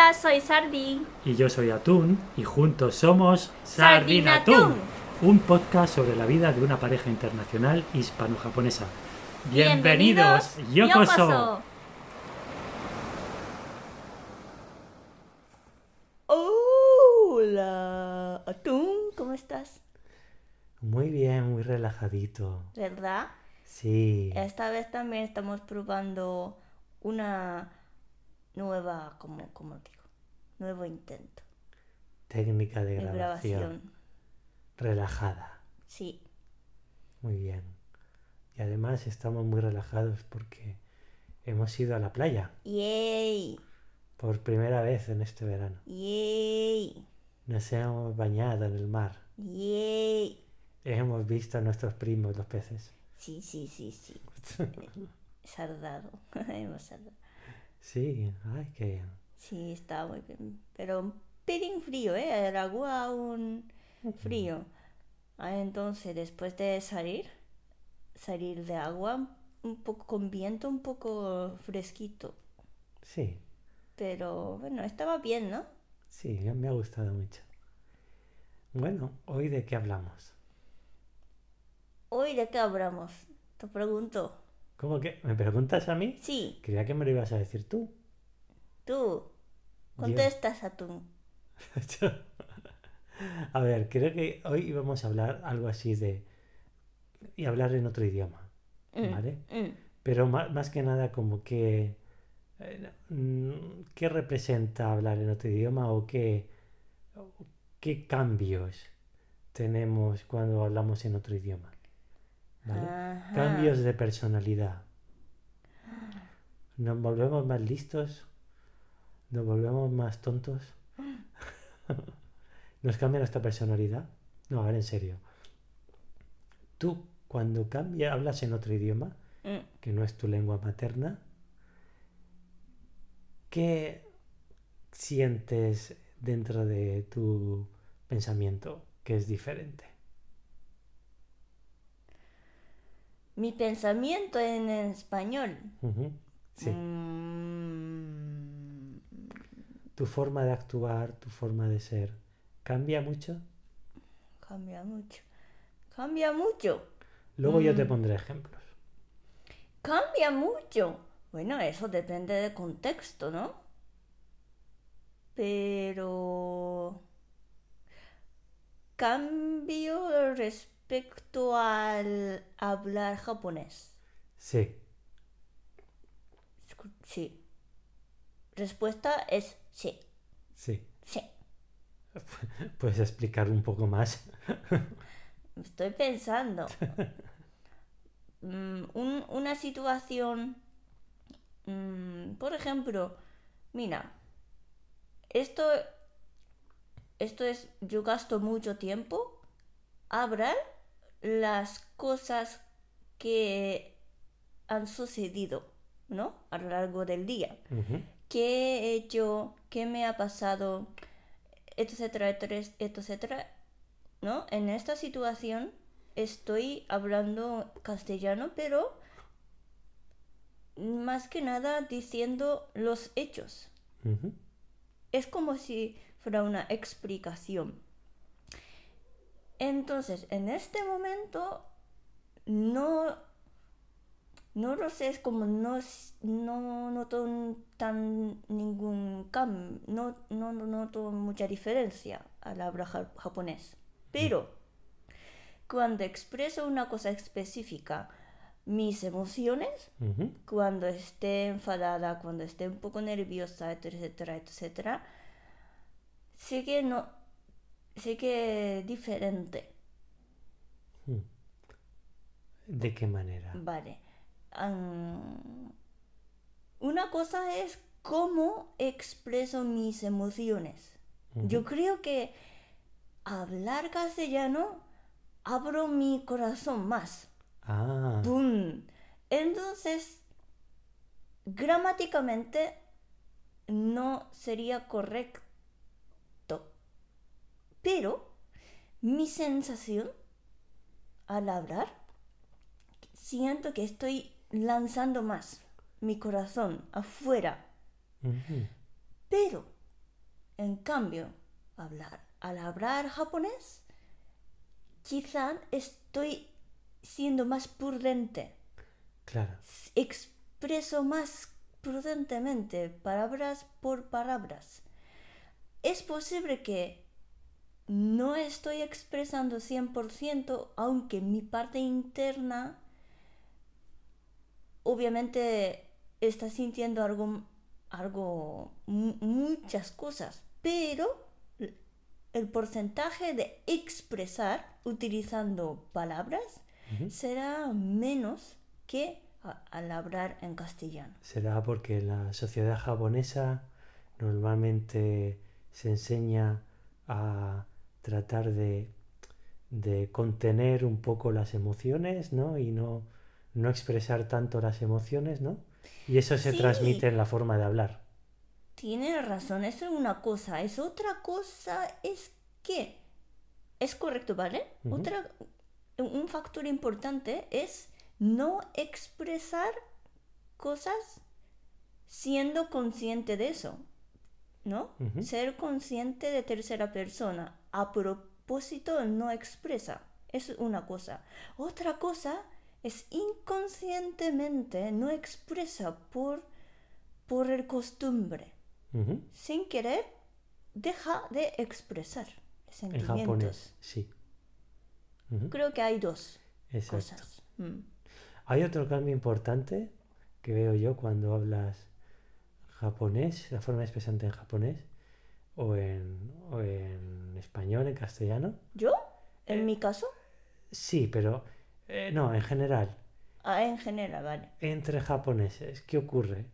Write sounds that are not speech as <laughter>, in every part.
Hola, soy Sardi. Y yo soy Atún y juntos somos Sardinatún, un podcast sobre la vida de una pareja internacional hispano-japonesa. Bienvenidos, Yokoso. Hola, Atún, ¿cómo estás? Muy bien, muy relajadito. ¿Verdad? Sí. Esta vez también estamos probando una nueva, como, como digo, nuevo intento Técnica de de grabación. grabación. Relajada. Sí, Muy bien. Y además estamos muy relajados porque hemos ido a la playa yay, por primera vez en este verano. yay, Nos hemos bañado en el mar. yay. Hemos visto a nuestros primos los peces. Sí, sí, sí, sí. <laughs> Sardado, <laughs> hemos sardado. Sí, ay, qué Sí, está muy bien. Pero un pelín frío, ¿eh? El agua aún frío. Ah, entonces, después de salir, salir de agua, un poco con viento, un poco fresquito. Sí, Pero bueno, estaba bien, ¿no? sí, me ha gustado mucho. Bueno, hoy de qué hablamos. Hoy, ¿de qué hablamos? Te pregunto. ¿Cómo que? ¿Me preguntas a mí? Sí, Creía que me lo ibas a decir tú. tú. Contestas, Atún. <laughs> a ver, creo que hoy vamos a hablar algo así de... y hablar en otro idioma, Mm, ¿vale? mm. Pero ma- más, que nada como que... mm, ¿Qué representa hablar en otro idioma o qué, qué cambios tenemos cuando hablamos en otro idioma? ¿Vale? Cambios de personalidad. Nos volvemos más listos. Nos volvemos más tontos. <gasps> Nos cambia nuestra personalidad. No, a ver, en serio. Tú, cuando cambia, hablas en otro idioma, Mm. que no es tu lengua materna, ¿qué sientes dentro de tu pensamiento que es diferente? Mi pensamiento en español. Sí. Mm, Tu forma de actuar, tu forma de ser, ¿cambia mucho? Cambia mucho. Cambia mucho. Luego yo te Mm. pondré ejemplos. Cambia mucho. Bueno, eso depende del contexto, ¿no? Pero cambio respecto al hablar japonés. Sí, Sí. Respuesta es sí. sí. Sí. <laughs> Puedes explicar un poco más. <laughs> Estoy pensando. <laughs> Mm, un- una situación, mm, por ejemplo, mira, esto, esto es, yo gasto mucho tiempo a hablar las cosas que han sucedido, ¿no? A lo largo del día. Qué he hecho, qué me ha pasado, etcétera, etcétera, etcétera, ¿no? En esta situación estoy hablando castellano, pero más que nada diciendo los hechos. Es como si fuera una explicación. Entonces, en este momento, no, no lo sé, es como no, no noto tan ningún cambio, no, no, no noto mucha diferencia al hablar ja- japonés. Pero, cuando expreso una cosa específica, mis emociones, cuando esté enfadada, cuando esté un poco nerviosa, etcétera, etcétera, sí que no, sí que diferente, ¿De qué manera? vale. Una cosa es cómo expreso mis emociones. Yo creo que hablar castellano abro mi corazón más. Ah. Entonces, gramáticamente no sería correcto. Pero mi sensación al hablar, siento que estoy lanzando más mi corazón afuera. Pero En cambio, hablar, al hablar japonés, quizá estoy siendo más prudente. Claro, Expreso más prudentemente, palabras por palabras. Es posible que no estoy expresando 100%, aunque mi parte interna obviamente está sintiendo algo, algo, mu- muchas cosas, pero el porcentaje de expresar utilizando palabras será menos que al hablar en castellano. será porque la sociedad japonesa normalmente se enseña a tratar de, de contener un poco las emociones, ¿no? Y no, no expresar tanto las emociones, ¿no? Y eso se Sí. transmite en la forma de hablar. Tienes razón, eso es una cosa. Es otra cosa es que es correcto, ¿vale? Otra, un factor importante es no expresar cosas siendo consciente de eso, ¿no? Ser consciente de tercera persona. A propósito, no expresa. Es una cosa. Otra cosa es inconscientemente no expresa por, por el costumbre sin querer, deja de expresar En sentimientos. japonés, sí. Creo que hay dos Exacto. cosas. Mm. Hay otro cambio importante que veo yo cuando hablas japonés, la forma expresante en japonés, o en, o en español, en castellano. ¿Yo? Eh. En mi caso, Sí, pero eh, no, en general, ah, en general, vale. entre japoneses, ¿qué ocurre?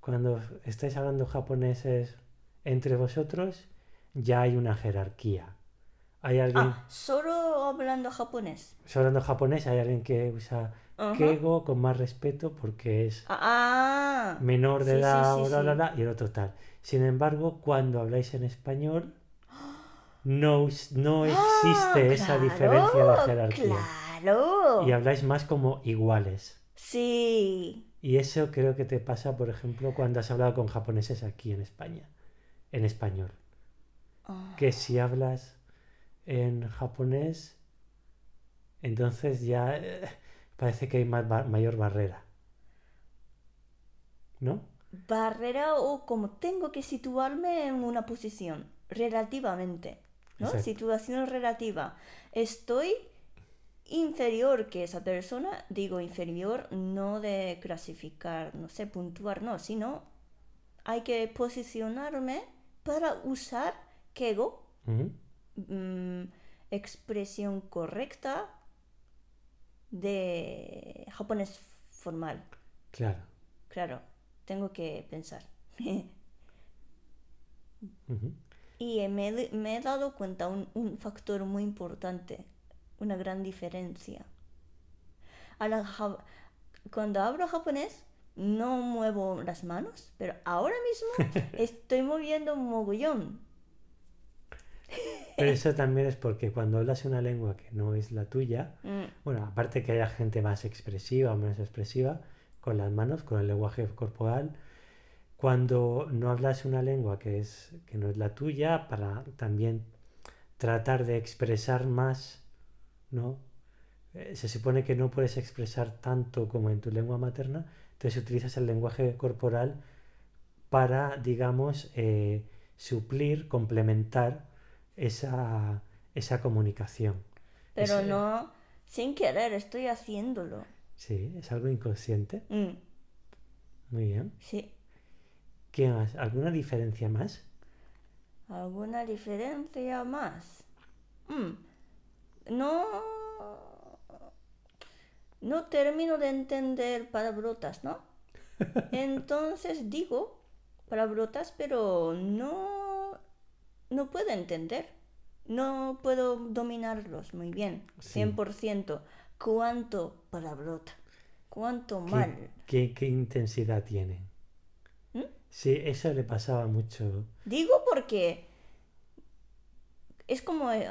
Cuando estáis hablando japoneses entre vosotros, ya hay una jerarquía. Hay alguien, Ah, solo hablando japonés. hablando japonés, hay alguien que usa Ajá. keigo con más respeto porque es Ah, ah. menor de Sí, edad, sí, o bla, bla, sí. bla, y el otro tal. Sin embargo, cuando habláis en español, no, no existe Ah, esa diferencia de jerarquía. Claro. Y habláis más como iguales. Sí. Y eso creo que te pasa, por ejemplo, cuando has hablado con japoneses aquí en España, en español. Ah, Que si hablas en japonés, entonces ya eh, parece que hay más ba- mayor barrera. ¿No? Barrera o como tengo que situarme en una posición relativamente. ¿no? Exacto. Situación relativa. Estoy inferior que esa persona, digo inferior no de clasificar, no sé, puntuar, no, sino hay que posicionarme para usar kego, mm, expresión correcta de japonés formal. Claro. Claro, tengo que pensar. <laughs> Y me, he- me he dado cuenta un, un factor muy importante, una gran diferencia. A la ja- cuando hablo japonés, no muevo las manos, pero ahora mismo <laughs> estoy moviendo un mogollón. Pero eso también es porque cuando hablas una lengua que no es la tuya, Mm, bueno, aparte que haya gente más expresiva o menos expresiva, con las manos, con el lenguaje corporal, cuando no hablas una lengua que, es, que no es la tuya, para también tratar de expresar más, ¿no? Eh, se supone que no puedes expresar tanto como en tu lengua materna, entonces utilizas el lenguaje corporal para, digamos, eh, suplir, complementar esa, esa comunicación. pero Es, eh, no, sin querer, estoy haciéndolo. Sí, es algo inconsciente. Mm, Muy bien. sí. ¿Qué más? ¿Alguna diferencia más? ¿Alguna diferencia más? Mm, No. No termino de entender palabrotas, ¿no? <laughs> Entonces digo palabrotas, pero no. No puedo entender. No puedo dominarlos muy bien. Sí. 100%. ¿Cuánto palabrota? ¿Cuánto ¿Qué, mal? qué- qué intensidad tienen? ¿Mm? Sí, eso le pasaba mucho. Digo porque es como eh,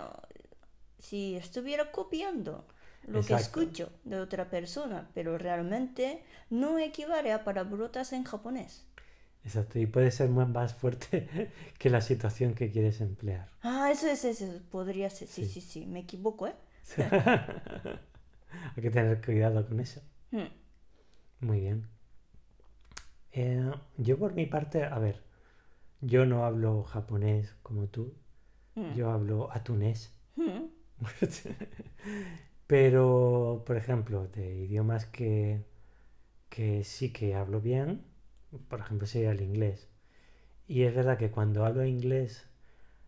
si estuviera copiando lo que escucho de otra persona, pero realmente no equivale a palabrotas en japonés. Exacto, y puede ser más fuerte <laughs> que la situación que quieres emplear. Ah, eso es, eso es, podría ser, sí, Sí. sí, sí, me equivoco, ¿eh? <laughs> Hay que tener cuidado con eso. Mm, Muy bien. Eh, yo por mi parte, a ver, yo no hablo japonés como tú, mm, yo hablo atunés. mm, <laughs> Pero, por ejemplo, de idiomas que, que sí que hablo bien, por ejemplo, sería el inglés. Y es verdad que cuando hablo inglés,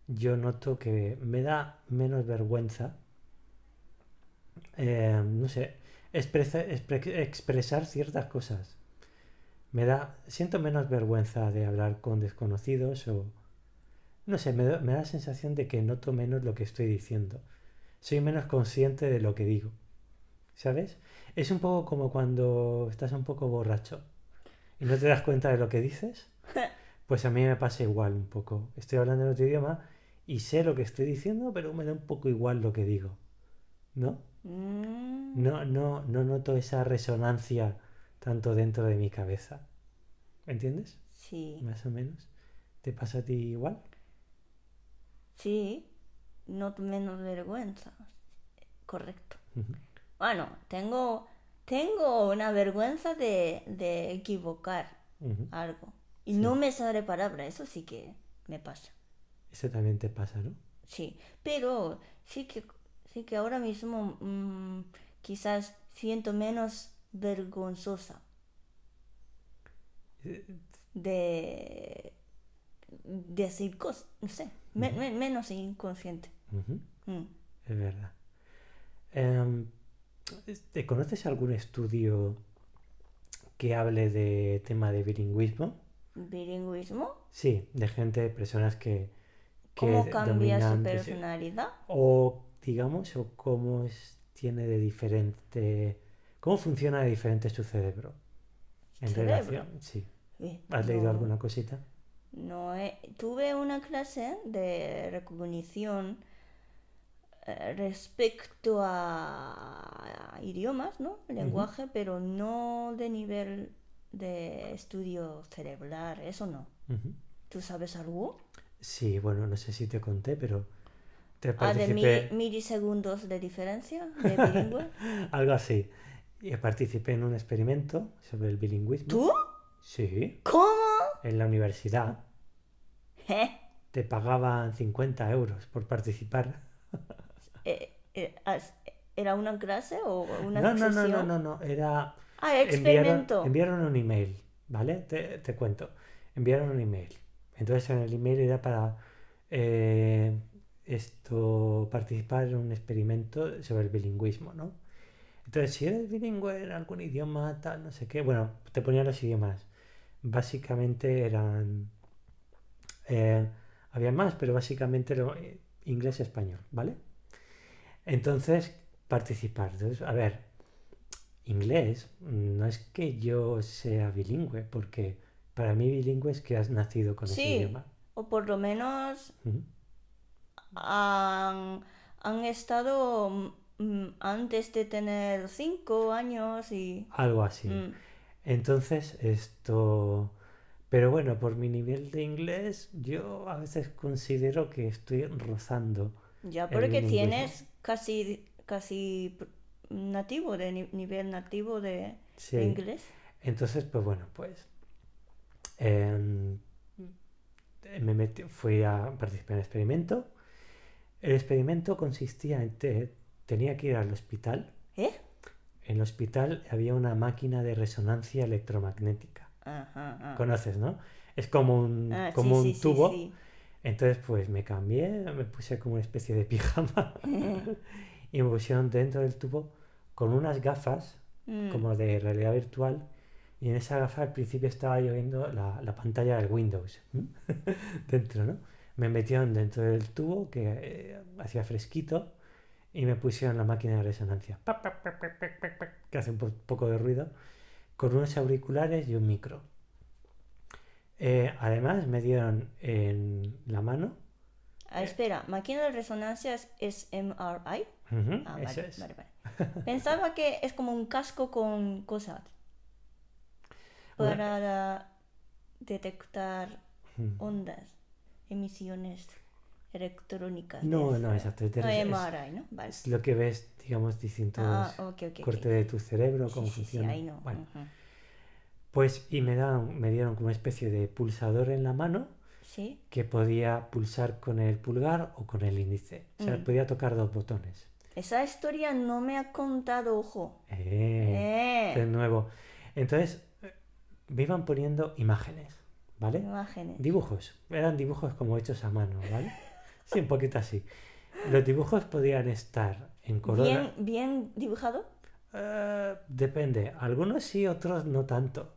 yo noto que me da menos vergüenza, eh, no sé, expresa- expre- expresar ciertas cosas. Me da, siento menos vergüenza de hablar con desconocidos o, no sé, me me da la sensación de que noto menos lo que estoy diciendo soy menos consciente de lo que digo. ¿Sabes? Es un poco como cuando estás un poco borracho y no te das cuenta de lo que dices. <laughs> Pues a mí me pasa igual un poco. Estoy hablando en otro idioma y sé lo que estoy diciendo, pero me da un poco igual lo que digo. ¿No? mm. No, no, no noto esa resonancia tanto dentro de mi cabeza. ¿Me entiendes? Sí, Más o menos. ¿Te pasa a ti igual? sí, no menos vergüenza, correcto. Bueno, tengo, tengo una vergüenza de, de equivocar algo. Y Sí. no me sale palabra, eso sí que me pasa. Eso también te pasa, ¿no? Sí, pero sí que, sí que ahora mismo mm, quizás siento menos vergonzosa de decir cosas, no sé, me- Ujú. me- menos inconsciente. Mm. Es verdad. Em, ¿te conoces algún estudio que hable de tema de bilingüismo? Bilingüismo, Sí, de gente, personas que, que ¿cómo cambia su personalidad? O, digamos, o cómo es- tiene de diferente, cómo funciona de diferente su cerebro. En ¿Cerebro? relación, sí. Eh, ¿Has leído alguna cosita? No, he- tuve una clase de recognición eh, respecto a, idiomas, ¿no? Lenguaje, pero no de nivel de estudio cerebral, eso no. ¿Tú sabes algo? Sí, bueno, no sé si te conté, pero te Ah, de participé. mil- milisegundos de diferencia de bilingüe. <laughs> Algo así. Y participé en un experimento sobre el bilingüismo. ¿Tú? Sí, ¿Cómo? En la universidad. ¿Eh? Te pagaban 50 euros por participar. <laughs> Eh, eh, ¿Era una clase o una No, no, no, no, no, no. Era. Ah, Enviaron, experimento. enviaron un email, ¿vale? Te, te cuento. Enviaron un email. Entonces en el email era para eh, esto participar en un experimento sobre el bilingüismo, ¿no? Entonces, si eres bilingüe en algún idioma, tal, no sé qué, bueno, te ponían los idiomas. Básicamente eran. eh, había más, pero básicamente era inglés-español, ¿vale? Entonces, participar. Entonces, a ver, inglés, no es que yo sea bilingüe, porque para mí bilingüe es que has nacido con ese idioma. O por lo menos han estado mm, antes de tener cinco años y... Algo así. mm, Entonces, esto... Pero bueno, por mi nivel de inglés, yo a veces considero que estoy rozando. ya porque tienes casi, casi nativo, de ni- nivel nativo de, Sí. inglés. Entonces, pues bueno, pues em, me metí, fui a participar en el experimento. El experimento consistía en te- tenía que ir al hospital. En el hospital había una máquina de resonancia electromagnética. Ajá. Conoces, ¿no? Es como un, Ah, sí, como un sí, tubo. sí. Entonces, pues me cambié, me puse como una especie de pijama <laughs> y me pusieron dentro del tubo con unas gafas Mm, como de realidad virtual y en esa gafa al principio estaba yo viendo la, la pantalla del Windows <laughs> dentro, ¿no? Me metieron dentro del tubo que eh, hacía fresquito y me pusieron la máquina de resonancia que hace un po- poco de ruido con unos auriculares y un micro. Eh, además me dieron en la mano Ah, espera, máquina de resonancia es, MRI. ujú, Ah, eso vale, es. vale, vale. Pensaba que es como un casco con cosas <laughs> Bueno. para detectar Mm. ondas, emisiones electrónicas. No, de no, exacto. Ah, refieres- MRI, ¿no? Vale. Es lo que ves, digamos, distintos Ah, cortes de tu cerebro, Sí, cómo sí, sí, funciona. ahí no. Bueno, pues y me, dan, me dieron como una especie de pulsador en la mano que podía pulsar con el pulgar o con el índice. O sea, Mm. podía tocar dos botones. Esa historia no me ha contado, ojo. Eh, de Eh. nuevo. Entonces, eh, me iban poniendo imágenes, ¿vale? Imágenes. Dibujos. Eran dibujos como hechos a mano, ¿vale? <laughs> Sí, un poquito así. Los dibujos podían estar en color. Bien, bien dibujado. Eh, depende. Algunos sí, otros no tanto.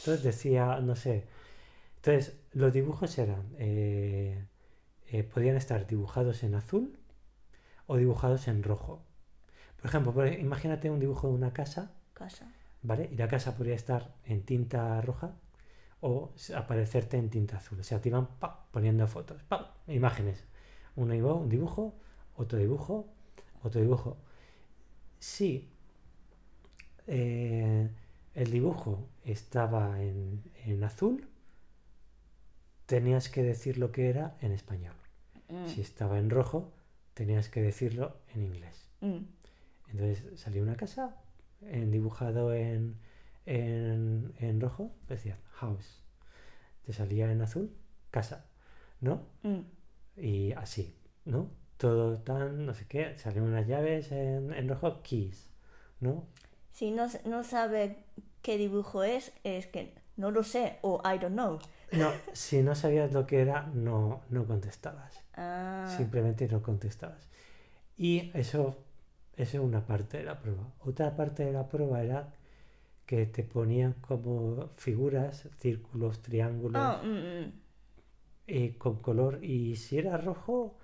Entonces decía, no sé. Entonces, los dibujos eran. eh, eh, podían estar dibujados en azul o dibujados en rojo. Por ejemplo, por- imagínate un dibujo de una casa, Casa. ¿vale? Y la casa podría estar en tinta roja o aparecerte en tinta azul. O sea, te iban pa, poniendo fotos, pa, imágenes. Uno iba, un dibujo, otro dibujo, otro dibujo. Si eh, el dibujo estaba en, en azul, tenías que decir lo que era en español. Mm, Si estaba en rojo, tenías que decirlo en inglés. mm. Entonces salía una casa en, dibujado en, en, en rojo, decía house. Te salía en azul, casa, ¿no? Mm. Y así, ¿no? Todo tan, no sé qué, salían unas llaves en, en rojo, keys, ¿no? Si no, no sabe qué dibujo es, es que no lo sé o I don't know. No, si no sabías lo que era, no, no contestabas. Ah, Simplemente no contestabas. Y eso, eso es una parte de la prueba. Otra parte de la prueba era que te ponían como figuras, círculos, triángulos, ah, mm, mm. Eh, con color. Y si era rojo,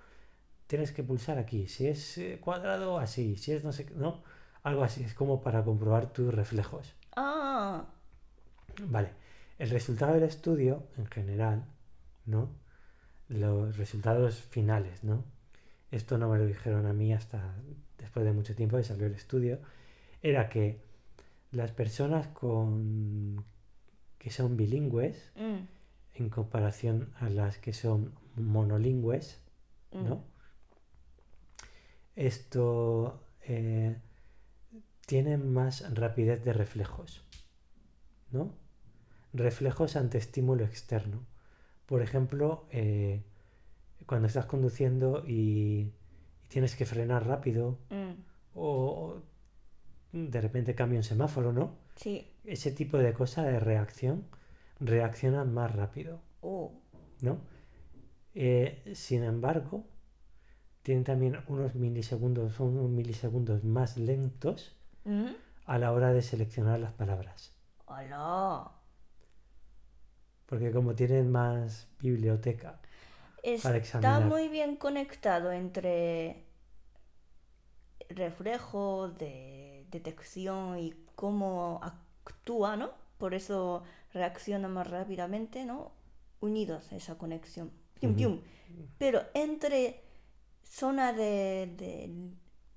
tienes que pulsar aquí. Si es eh, cuadrado, así. Si es no sé ¿no? Algo así. Es como para comprobar tus reflejos. Ah, Vale. El resultado del estudio, en general, ¿no? Los resultados finales, ¿no? Esto no me lo dijeron a mí hasta después de mucho tiempo que salió el estudio. Era que las personas con que son bilingües, mm, en comparación a las que son monolingües, mm. ¿no? Esto eh, tiene más rapidez de reflejos, ¿no? Reflejos ante estímulo externo. Por ejemplo, eh, cuando estás conduciendo y, y tienes que frenar rápido Mm, o de repente cambia un semáforo, ¿no? Sí. Ese tipo de cosa de reacción reaccionan más rápido. Oh. ¿no? Eh, sin embargo, tienen también unos milisegundos, unos milisegundos más lentos Mm. a la hora de seleccionar las palabras. Hola. Porque como tienen más biblioteca, Está examinar. muy bien conectado entre reflejo de detección y cómo actúa, ¿no? Por eso reacciona más rápidamente, ¿no? Unidos esa conexión. Pium, pium. Pero entre zona de, de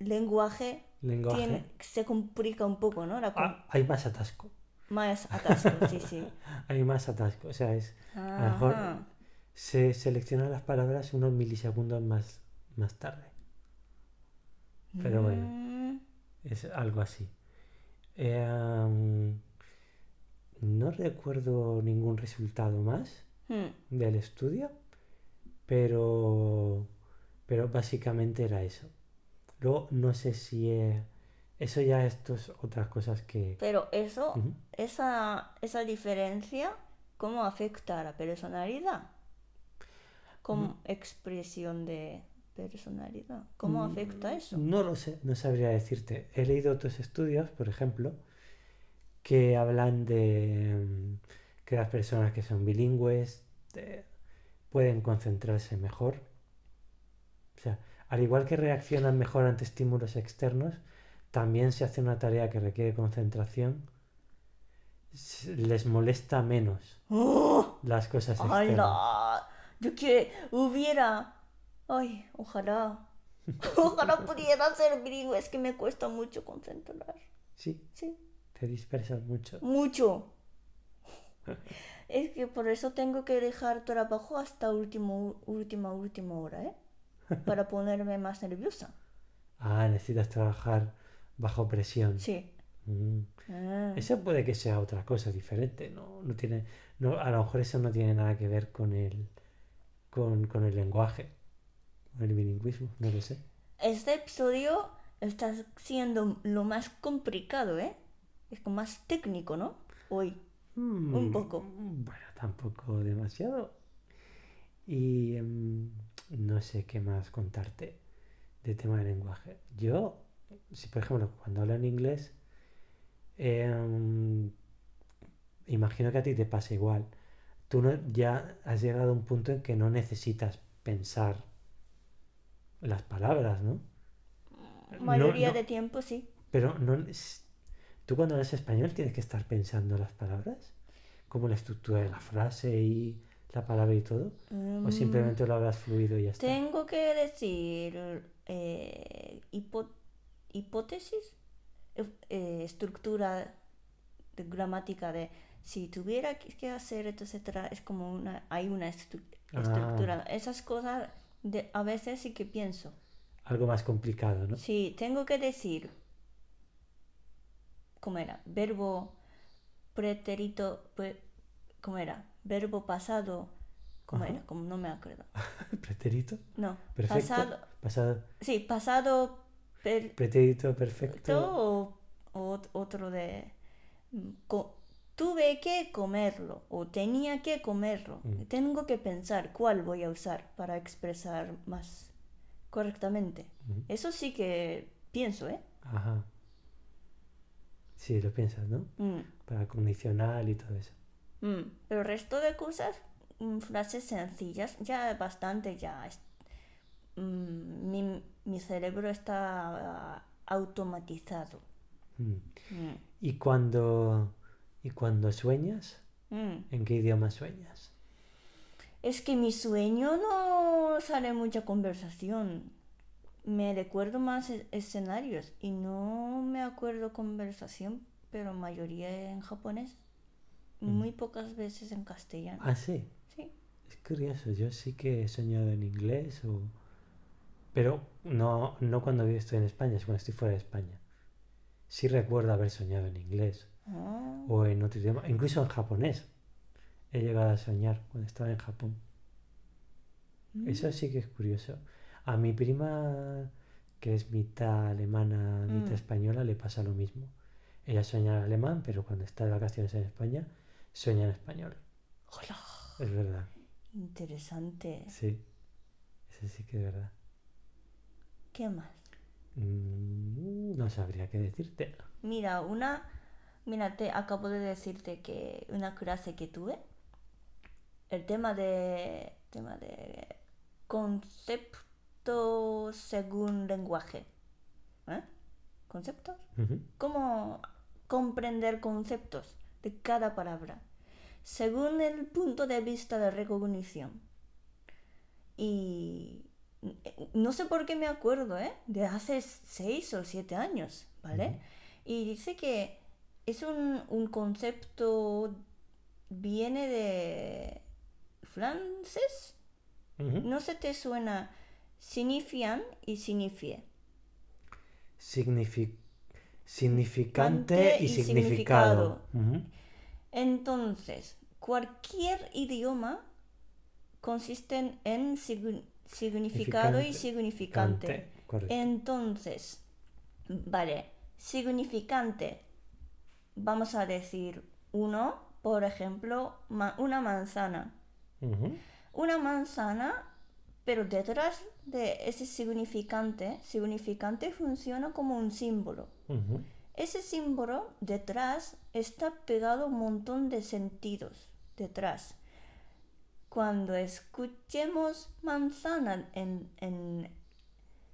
lenguaje, lenguaje, tiene- se complica un poco, ¿no? La ah, hay más atasco. Más atasco, <laughs> sí, sí. Hay más atasco. O sea, es, lo mejor- se seleccionan las palabras unos milisegundos más, más tarde. Pero bueno. Mm, Es algo así. Eh, recuerdo ningún resultado más hmm. del estudio, pero, pero básicamente era eso. Luego no sé si eh, eso ya esto es otras cosas que... Pero eso, esa, esa diferencia, ¿cómo afecta a la personalidad? Como expresión de personalidad. ¿Cómo Mm, afecta eso? No lo sé, no sabría decirte. He leído otros estudios, por ejemplo, que hablan de mm, que las personas que son bilingües pueden concentrarse mejor. O sea, al igual que reaccionan mejor ante estímulos externos, también se hace una tarea que requiere concentración, les molesta menos ¡Oh! las cosas externas. ¡Hala! Yo que hubiera... Ay, ojalá. <laughs> Ojalá pudiera ser bilingüe. Es que me cuesta mucho concentrar. Sí, Sí, te dispersas mucho. mucho. Es que por eso tengo que dejar trabajo hasta último, última, última hora, ¿eh? <laughs> Para ponerme más nerviosa. Ah, necesitas trabajar bajo presión. Sí. Mm. Ah, Eso puede que sea otra cosa diferente, ¿no? No tiene, no, a lo mejor eso no tiene nada que ver con el, con, con el lenguaje, con el bilingüismo, no lo sé. Este episodio está siendo lo más complicado, ¿eh? Es más técnico, ¿no? Hoy. Un Mm, poco. Bueno, tampoco demasiado. Y em, no sé qué más contarte de tema de lenguaje. Yo, si por ejemplo, cuando hablo en inglés, em, imagino que a ti te pasa igual. Tú no, ya has llegado a un punto en que no necesitas pensar las palabras, ¿no? Mayoría no- de tiempo sí. pero no, tú cuando hablas español tienes que estar pensando las palabras, como la estructura de la frase y la palabra y todo, o Mm, simplemente lo hablas fluido y ya está. Tengo que decir eh, hipo- hipótesis, eh, estructura de gramática de si tuviera que hacer, etcétera, es como una, hay una estru- Ah. estructura. Esas cosas de, a veces sí que pienso. Algo más complicado, ¿no? Si tengo que decir, ¿cómo era? Verbo pretérito, pre- ¿cómo era? Verbo pasado, ¿cómo Ajá. era? Como no me acuerdo. <laughs> Pretérito, No, perfecto, pasado, pasado, sí, pasado per- pretérito, perfecto. o, o ot- otro de mm, co- tuve que comerlo o tenía que comerlo. Mm. Tengo que pensar cuál voy a usar para expresar más correctamente. Ujú. Eso sí que pienso, ¿eh? Ajá. Sí, lo piensas, ¿no? Mm, Para condicional y todo eso. mm. Pero el resto de cosas, mm, frases sencillas, ya bastante ya. es- mm, mi, mi cerebro está ah, automatizado. ¿Y cuando, y cuando sueñas? ¿En qué idioma sueñas? Es que mi sueño no sale mucha conversación. Me recuerdo más e- escenarios y no me acuerdo conversación, pero mayoría en japonés. Muy pocas veces en castellano. Ah, sí. Sí. Es curioso, yo sí que he soñado en inglés o... Pero no, no cuando estoy en España, es cuando estoy fuera de España. Sí recuerdo haber soñado en inglés Ah, o en otro idioma, incluso en japonés. He llegado a soñar cuando estaba en Japón. mm. Eso sí que es curioso. A mi prima, que es mitad alemana, mitad Mm. española, le pasa lo mismo. Ella sueña en alemán, pero cuando está de vacaciones en España, sueña en español. Hola. Es verdad. Interesante. Sí. Eso sí que es verdad. ¿Qué más? Mm, No sabría qué decirte. Mira, una, mira, te acabo de decirte que una clase que tuve, el tema de, tema de según lenguaje. ¿Eh? ¿Conceptos? Ujú. ¿Cómo comprender conceptos de cada palabra? Según el punto de vista de recognición. Y no sé por qué me acuerdo, ¿eh? De hace seis o siete años, ¿vale? Y dice que es un, un concepto, viene de francés, no se te suena signifian y signifie. Signifi- significante Cante y y significado. Entonces, cualquier idioma consiste en sign- significado y significante. Correcto. Entonces, vale, significante, vamos a decir uno, por ejemplo, ma- una manzana. Una manzana, pero detrás de ese significante, significante funciona como un símbolo. Ese símbolo detrás está pegado un montón de sentidos detrás. Cuando escuchemos manzana en, en-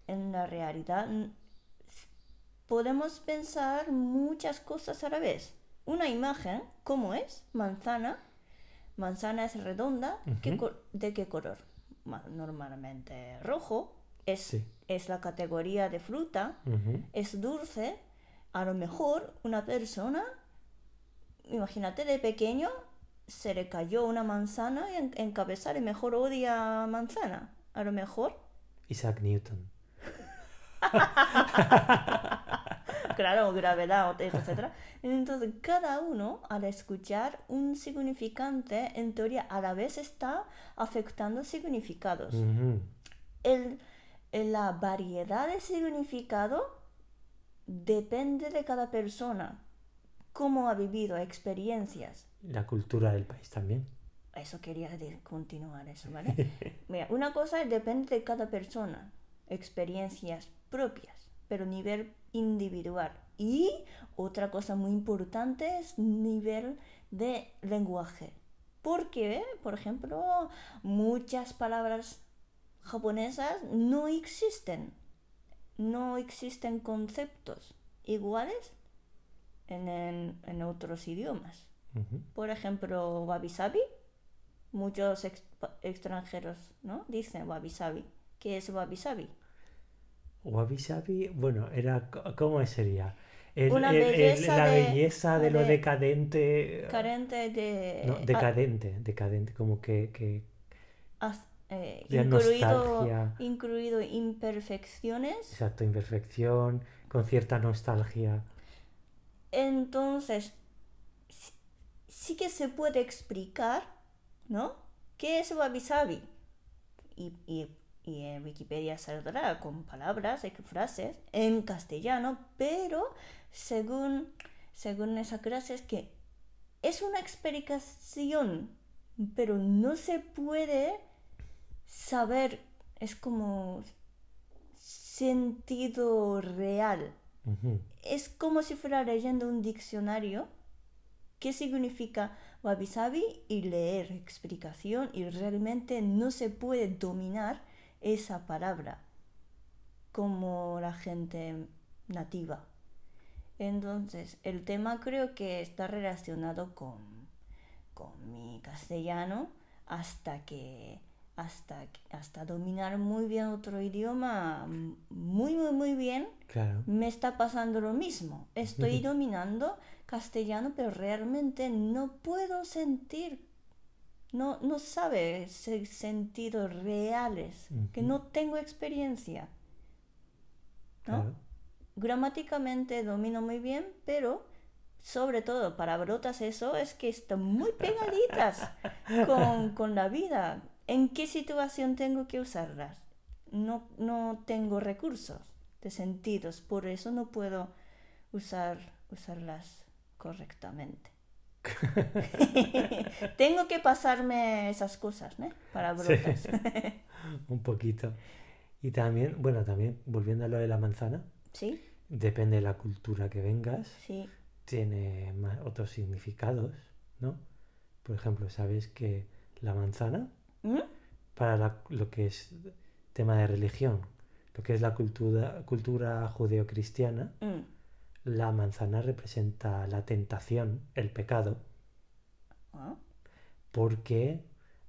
en la realidad, podemos pensar muchas cosas a la vez. Una imagen, ¿cómo es? Manzana. Manzana es redonda. ¿Qué Ujú. co- ¿De qué color? Ma- Normalmente rojo. Es, Sí. es la categoría de fruta es dulce, a lo mejor una persona, imagínate de pequeño, se le cayó una manzana en, en cabeza y mejor odia manzana. A lo mejor. Isaac Newton. <laughs> claro, gravedad, etc. Entonces, cada uno, al escuchar un significante, en teoría, a la vez está afectando significados. Ujú. El, el- la variedad de significado depende de cada persona, cómo ha vivido, experiencias. La cultura del país también. Eso quería continuar eso, ¿vale? <laughs> Mira, una cosa depende de cada persona, experiencias propias, pero nivel individual. Y otra cosa muy importante es nivel de lenguaje. Porque, por ejemplo, muchas palabras japonesas no existen. No existen conceptos iguales en, en- en otros idiomas. Por ejemplo, wabi sabi. Muchos ex- extranjeros ¿no? dicen wabi sabi. ¿Qué es wabi sabi? Wabi Sabi, bueno, era ¿cómo sería? El- Una el- el- belleza la de- belleza de, lo de- decadente. Carente de... No, ah, decadente, decadente, como que, que as- eh, incluido, nostalgia. incluido imperfecciones. exacto, imperfección, con cierta nostalgia. Entonces, sí, sí que se puede explicar, ¿no? ¿Qué es wabi sabi? Y, y- y en Wikipedia saldrá con palabras y frases en castellano, pero según, según esa clase es que es una explicación, pero no se puede saber, es como sentido real es como si fuera leyendo un diccionario. ¿Qué significa wabi sabi? Y leer explicación y realmente no se puede dominar esa palabra como la gente nativa. Entonces, el tema creo que está relacionado con, con mi castellano hasta que hasta, hasta dominar muy bien otro idioma muy muy muy bien Claro. me está pasando lo mismo. Estoy <laughs> dominando castellano, pero realmente no puedo sentir, no, no sabe sentidos reales, que no tengo experiencia. ¿no? Claro. Gramáticamente domino muy bien, pero sobre todo palabrotas, eso es que están muy pegaditas <laughs> con, con la vida. ¿En qué situación tengo que usarlas? No, no tengo recursos de sentidos, por eso no puedo usar, usarlas correctamente. <laughs> tengo que pasarme esas cosas, ¿no? Palabrotas. <laughs> Un poquito. Y también, bueno, también, volviendo a lo de la manzana, ¿Sí? depende de la cultura que vengas, Sí. tiene ma- otros significados, ¿no? Por ejemplo, sabes que la manzana, ¿Mm? para la- lo que es tema de religión, lo que es la cultura, cultura judeocristiana, Mm. La manzana representa la tentación, el pecado, Ah. porque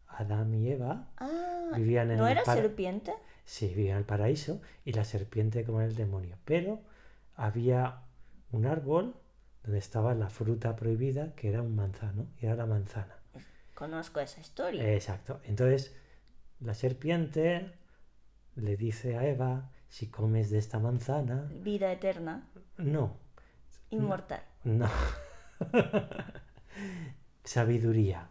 Adán y Eva Ah, vivían en ¿no el era serpiente? Sí, vivían en el paraíso y la serpiente como el demonio. Pero había un árbol donde estaba la fruta prohibida, que era un manzano, y era la manzana. Conozco esa historia. Exacto. Entonces, la serpiente le dice a Eva, si comes de esta manzana, Vida eterna, no, inmortal. no. <laughs> sabiduría.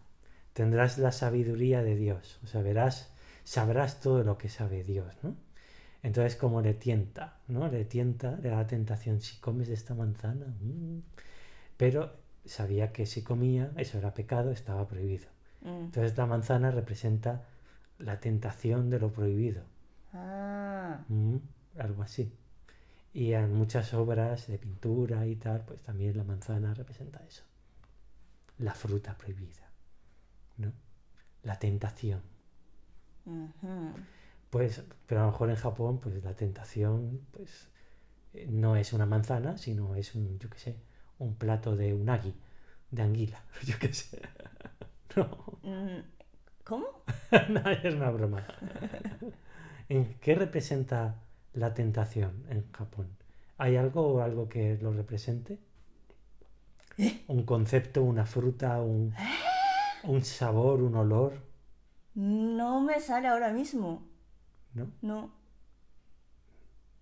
Tendrás la sabiduría de Dios. O sea, verás, sabrás todo lo que sabe Dios, ¿no? Entonces, como le tienta, ¿no? Le tienta, le da la tentación, si comes de esta manzana. mm". Pero sabía que si comía, eso era pecado, estaba prohibido. Mm. Entonces, la manzana representa la tentación de lo prohibido. Ah, Mm, algo así. Y en muchas obras de pintura y tal, pues también la manzana representa eso. La fruta prohibida, ¿no? La tentación. Pues, pero a lo mejor en Japón, pues la tentación, pues eh, no es una manzana, sino es un, yo qué sé, un plato de unagi, de anguila, <laughs> yo qué sé. <laughs> No, Mm, ¿Cómo? <laughs> no, es una broma. ¿En qué representa la tentación en Japón? ¿Hay algo o algo que lo represente? ¿Un concepto, una fruta, un... Un sabor, un olor, No me sale ahora mismo. ¿no? No.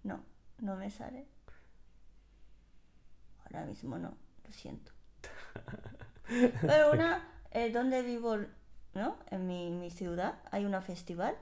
No, no me sale. Ahora mismo no, lo siento. <laughs> Pero una, eh, donde vivo, ¿no? En mi, mi ciudad hay una festival.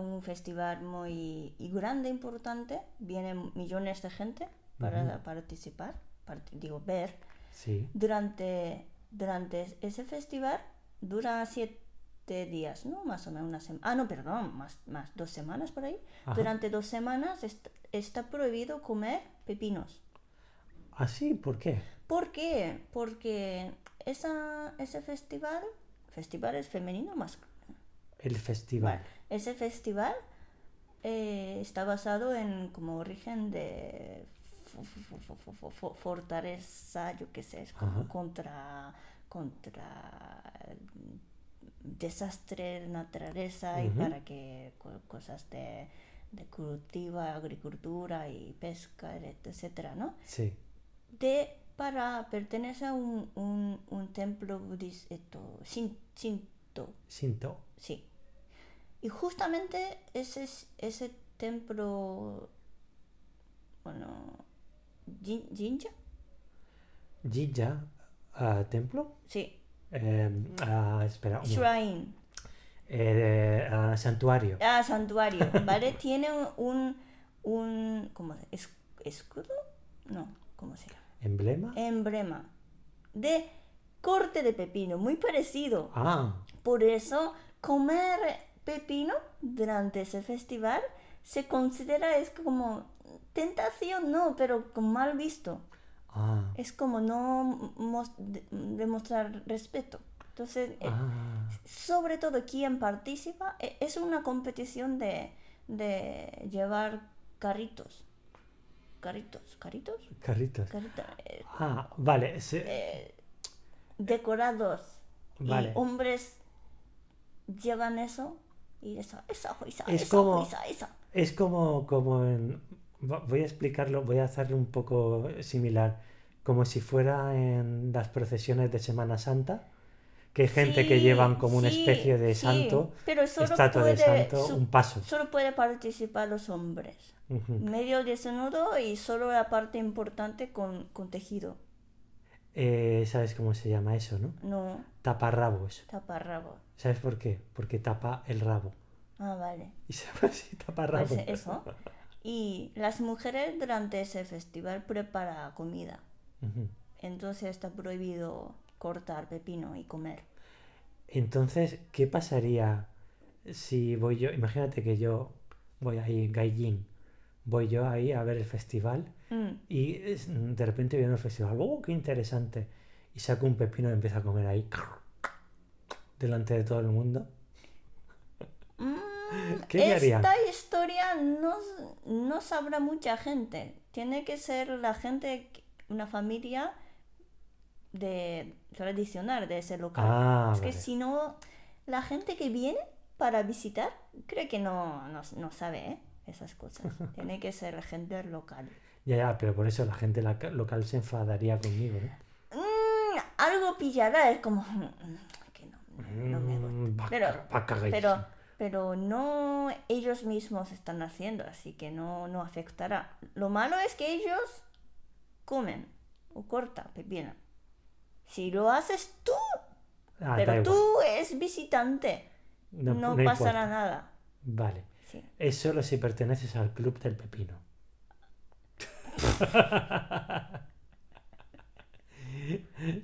Un festival muy y grande, importante. Vienen millones de gente para participar, part- digo, ver. Sí. Durante, durante ese festival dura siete días, ¿no? Más o menos una semana. Ah, no, perdón, más, más dos semanas por ahí. Ajá. Durante dos semanas est- está prohibido comer pepinos. ¿Ah, sí? ¿Por qué? ¿Por qué? Porque esa, ese festival, festival es femenino más. El festival. Ese festival eh, está basado en como origen de fo- fo- fo- fo- fo- fo- fortaleza, yo qué sé, es como contra contra desastre de naturaleza y para que co- cosas de, de cultiva, agricultura y pesca, etcétera, ¿no? Sí. de para pertenecer a un, un, un templo budista, shin- Shinto, Shinto. sí. Y justamente ese, es- ese templo, bueno, jin- Jinja, Jinja. ah, ¿Templo? sí, Eh, ah, espera. un- shrine, eh, ah, santuario. ah, santuario, <laughs> ¿vale? Tiene un, un ¿cómo se es- escudo? No, ¿cómo se llama? ¿Emblema? Emblema de corte de pepino, muy parecido. Ah, Por eso, comer pepino durante ese festival se considera es como tentación, no, pero como mal visto. ah, Es como no mos- de- demostrar respeto. Entonces, eh, ah. sobre todo quien participa, e- es una competición de, de llevar carritos. Carritos, ¿carritos? Carritos. Eh, Ah, vale. se- eh, decorados. Vale. Y hombres llevan eso y esa, esa, esa, Es como-. Es como, como en... Voy a explicarlo, voy a hacerlo un poco similar. Como si fuera en las procesiones de Semana Santa, que hay gente que llevan como una especie de sí, santo, pero solo estatua de santo, su- un paso. Solo puede participar los hombres. Medio desnudo y solo la parte importante con, con tejido. Eh, ¿Sabes cómo se llama eso, no? No Taparrabos. taparrabo. ¿Sabes por qué? Porque tapa el rabo. Ah, vale. <laughs> Y se así, Pues taparrabos. eso. Y las mujeres durante ese festival preparan comida. Entonces está prohibido cortar pepino y comer. Entonces, ¿qué pasaría si voy yo? Imagínate que yo voy ahí, Gaijin, voy yo ahí a ver el festival Mm. y de repente viendo el festival, ¡oh, qué interesante! Y saco un pepino y empiezo a comer ahí, delante de todo el mundo. Mm, ¿Qué le harían? Esta historia no, no sabrá mucha gente. Tiene que ser la gente, una familia de tradicional de ese local. Ah, es que si no, la gente que viene para visitar, creo que no, no, no sabe ¿eh? esas cosas. <laughs> Tiene que ser gente local. Ya, ya, pero por eso la gente local se enfadaría conmigo, ¿no? Mm, algo pillará, es como no, no me gusta. Mm, Pero, pero, pero no ellos mismos están haciendo, así que no, no afectará. Lo malo es que ellos comen o cortan pepino. Si lo haces tú, Ah, pero tú es visitante, No, no, no pasará importa. nada. Vale. Sí. Es solo si perteneces al club del pepino. <laughs>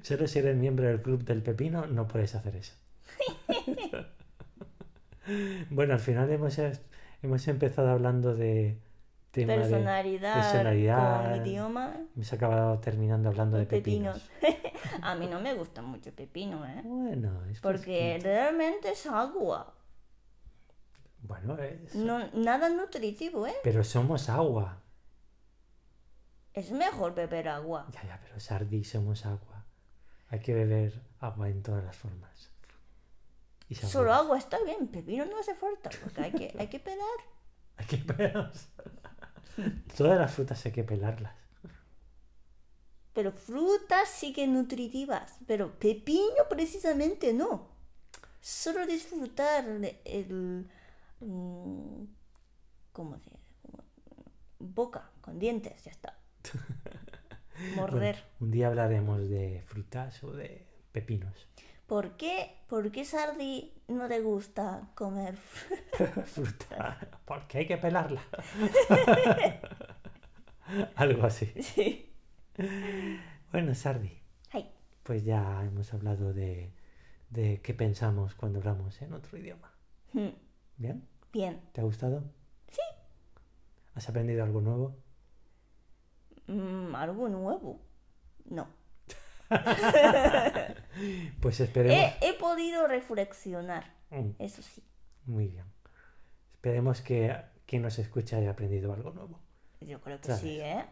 solo si eres miembro del club del pepino no puedes hacer eso. <laughs> bueno, al final hemos, hemos empezado hablando de tema de- Personalidad, personalidad. con idioma, hemos acabado terminando hablando de pepinos. pepinos. <laughs> A mí no me gusta mucho pepino, ¿eh? Bueno, es Porque realmente es agua. Bueno, es- No, nada nutritivo, ¿eh? pero somos agua. Es mejor beber agua. Ya, ya, pero Sardi somos agua. Hay que beber agua en todas las formas. Y. Solo agua está bien, pepino no hace falta, porque hay que, hay que pelar. <laughs> Hay que pelarlas. <laughs> Todas las frutas hay que pelarlas. Pero frutas sí que nutritivas, pero pepino precisamente no. Solo disfrutar de el... mm, ¿Cómo se dice? Boca, con dientes, ya está. <laughs> Morder. Bueno, un día hablaremos de frutas o de pepinos. ¿Por qué? ¿Por qué Sardi no te gusta comer fr- <laughs> Fruta, <laughs> porque hay que pelarla. <laughs> Algo así. Sí. Bueno, Sardi, pues ya hemos hablado de, de qué pensamos cuando hablamos en otro idioma. mm, ¿Bien? Bien. ¿Te ha gustado? Sí. ¿Has aprendido algo nuevo? Mm, ¿Algo nuevo? No. <laughs> Pues esperemos. He, he podido reflexionar, Mm, eso sí. Muy bien. Esperemos que quien nos escucha haya aprendido algo nuevo. Yo creo que ¿Sabes? sí, ¿eh?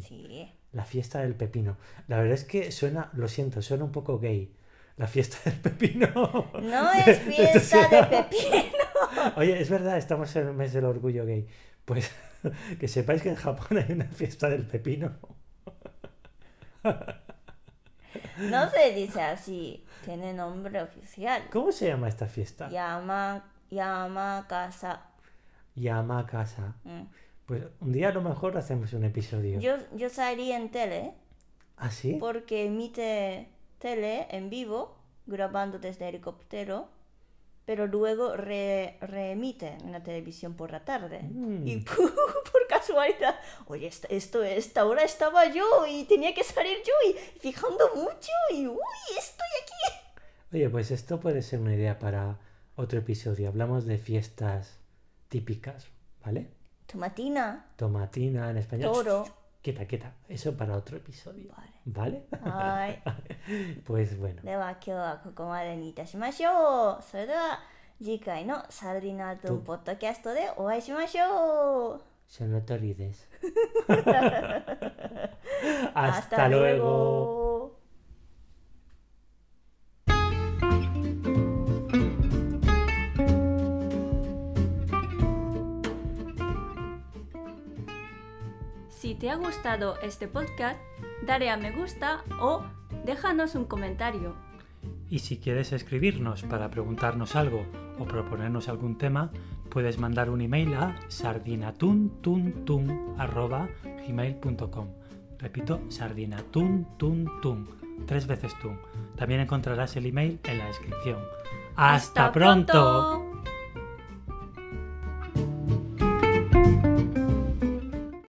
Sí. La fiesta del pepino. La verdad es que suena, lo siento, suena un poco gay. La fiesta <laughs> del pepino. No es <laughs> fiesta de pepino. Oye, es verdad, estamos en el mes del orgullo gay. Pues que sepáis que en Japón hay una fiesta del pepino. No se dice así. Tiene nombre oficial. ¿Cómo se llama esta fiesta? Yama, Yamakasa. Yamakasa. Mm. Pues un día a lo mejor hacemos un episodio. Yo, yo salí en tele ¿Ah, sí? porque emite tele en vivo, grabando desde helicóptero, pero luego re- reemite en la televisión por la tarde. Mm. Y <laughs> por casualidad, oye, esta, esto, esta hora estaba yo y tenía que salir yo y fijando mucho y uy, estoy aquí. Oye, pues esto puede ser una idea para otro episodio. Hablamos de fiestas típicas, ¿vale? Tomatina, Tomatina en español. toro. Quieta, quieta. Eso para otro episodio. Vale. ¿Vale? はい。 <laughs> Pues bueno. では今日はここまでにいたしましょう。それでは次回のサルディナートンポッドキャストでお会いしましょう。 Son notorides. <laughs> <laughs> Hasta, luego. Si te ha gustado este podcast, dale a me gusta o déjanos un comentario. Y si quieres escribirnos para preguntarnos algo o proponernos algún tema, puedes mandar un email a sardinatuntun@gmail.com. Repito, sardinatuntun, tres veces tun. También encontrarás el email en la descripción. ¡Hasta, pronto!